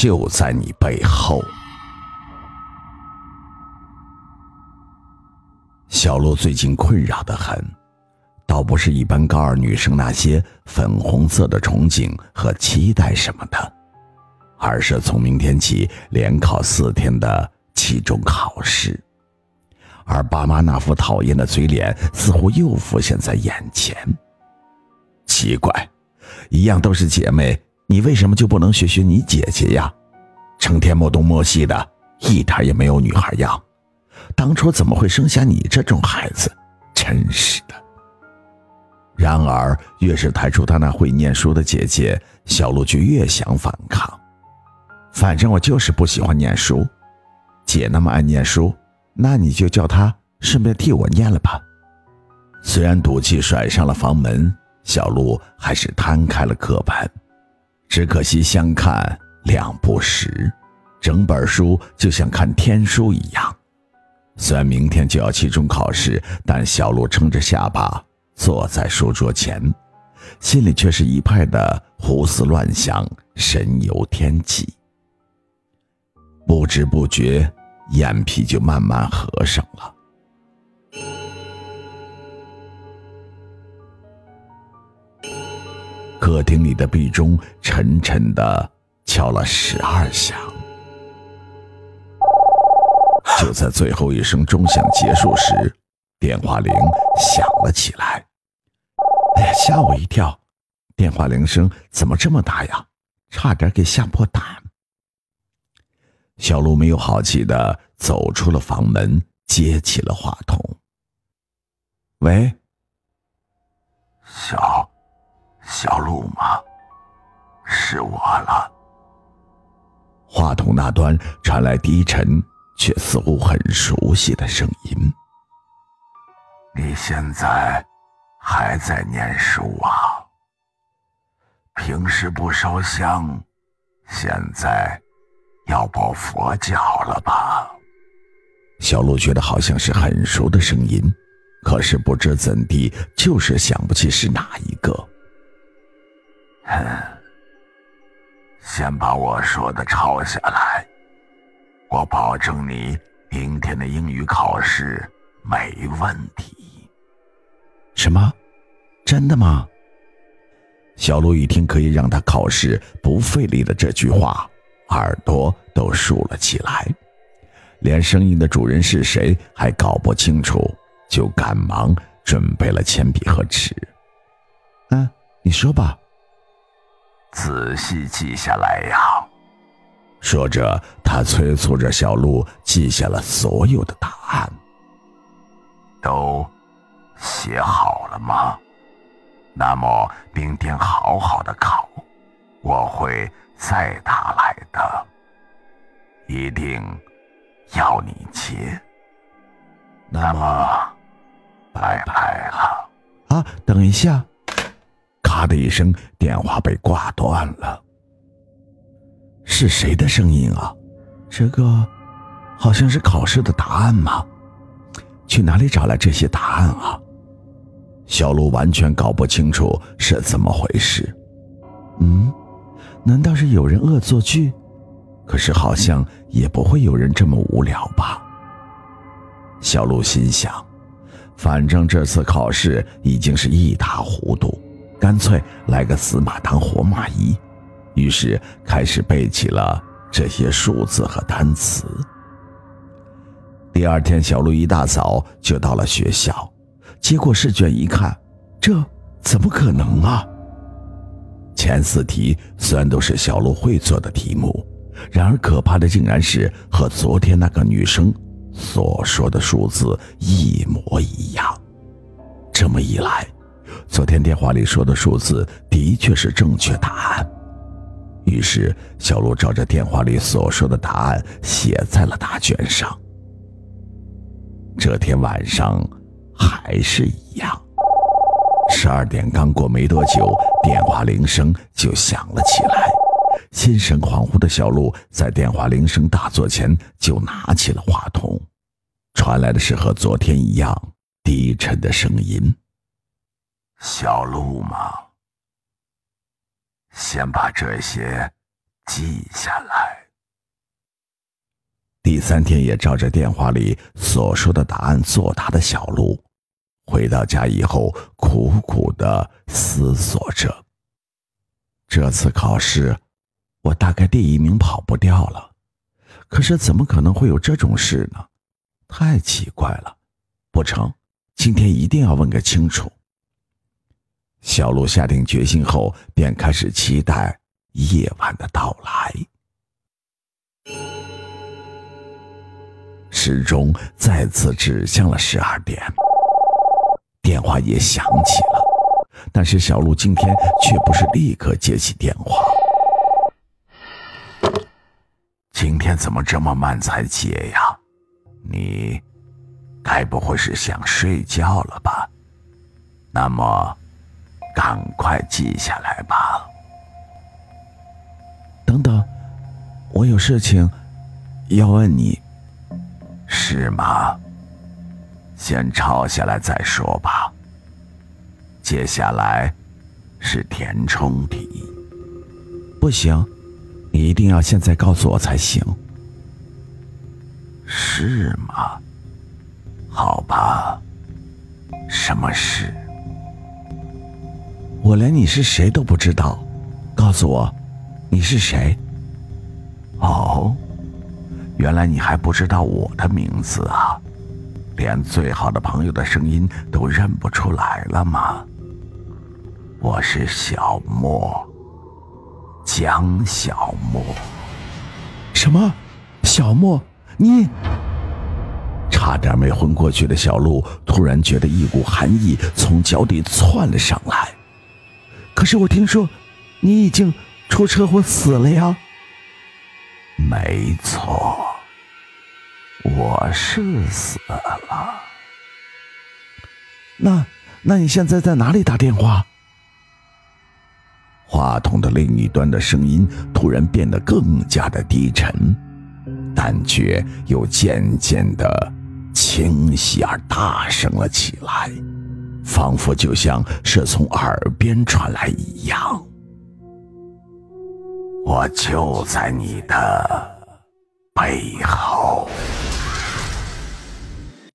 就在你背后。小鹿最近困扰的很，倒不是一般高二女生那些粉红色的憧憬和期待什么的，而是从明天起连考四天的期中考试，而爸妈那副讨厌的嘴脸似乎又浮现在眼前。奇怪，一样都是姐妹，你为什么就不能学学你姐姐呀？成天摸东摸西的，一点也没有女孩样。当初怎么会生下你这种孩子？真是的。然而，越是抬出她那会念书的姐姐，小鹿就越想反抗。反正我就是不喜欢念书，姐那么爱念书，那你就叫她顺便替我念了吧。虽然赌气甩上了房门。小鹿还是摊开了课本，只可惜相看两不识，整本书就像看天书一样。虽然明天就要期中考试，但小鹿撑着下巴坐在书桌前，心里却是一派的胡思乱想，神游天际。不知不觉，眼皮就慢慢合上了。客厅里的壁钟沉沉的敲了十二响，就在最后一声钟响结束时，电话铃响了起来。哎呀，吓我一跳！电话铃声怎么这么大呀？差点给吓破胆。小鹿没有好气的走出了房门，接起了话筒。喂，端传来低沉却似乎很熟悉的声音。你现在还在念书啊？平时不烧香，现在要报佛教了吧？小鹿觉得好像是很熟的声音，可是不知怎地，就是想不起是哪一个。哼，先把我说的抄下来，我保证你明天的英语考试没问题。什么？真的吗？小鹿一听可以让他考试不费力的这句话，耳朵都竖了起来，连声音的主人是谁还搞不清楚，就赶忙准备了铅笔和纸。嗯，你说吧。仔细记下来呀！说着，他催促着小鹿记下了所有的答案。都写好了吗？那么明天好好的考，我会再打来的，一定要你接。那么，拜拜了。啊，等一下。啪的一声，电话被挂断了。是谁的声音啊？这个好像是考试的答案吗？去哪里找来这些答案啊？小鹿完全搞不清楚是怎么回事。嗯，难道是有人恶作剧？可是好像也不会有人这么无聊吧？小鹿心想，反正这次考试已经是一塌糊涂。干脆来个死马当活马医，于是开始背起了这些数字和单词。第二天，小鹿一大早就到了学校，接过试卷一看，这怎么可能啊？前四题虽然都是小鹿会做的题目，然而可怕的竟然是和昨天那个女生所说的数字一模一样。这么一来，昨天电话里说的数字的确是正确答案，于是小鹿照着电话里所说的答案写在了答卷上。这天晚上还是一样，十二点刚过没多久，电话铃声就响了起来。心神恍惚的小鹿在电话铃声大作前就拿起了话筒，传来的是和昨天一样低沉的声音。小鹿吗？先把这些记下来。第三天也照着电话里所说的答案作答的小鹿，回到家以后苦苦的思索着。这次考试，我大概第一名跑不掉了，可是怎么可能会有这种事呢？太奇怪了！不成，今天一定要问个清楚。小鹿下定决心后，便开始期待夜晚的到来。时钟再次指向了十二点，电话也响起了，但是小鹿今天却不是立刻接起电话。今天怎么这么慢才接呀？你该不会是想睡觉了吧？那么，赶快记下来吧。等等，我有事情要问你。是吗？先抄下来再说吧。接下来是填充题。不行，你一定要现在告诉我才行。是吗？好吧。什么事？我连你是谁都不知道，告诉我，你是谁？哦。原来你还不知道我的名字啊，连最好的朋友的声音都认不出来了吗？我是小莫，江小莫。什么？小莫？你？差点没昏过去的小鹿突然觉得一股寒意从脚底窜了上来。可是我听说，你已经出车祸死了呀。没错。我是死了。那，那你现在在哪里打电话？话筒的另一端的声音突然变得更加的低沉，但却又渐渐的清晰而大声了起来，仿佛就像是从耳边传来一样。我就在你的背后。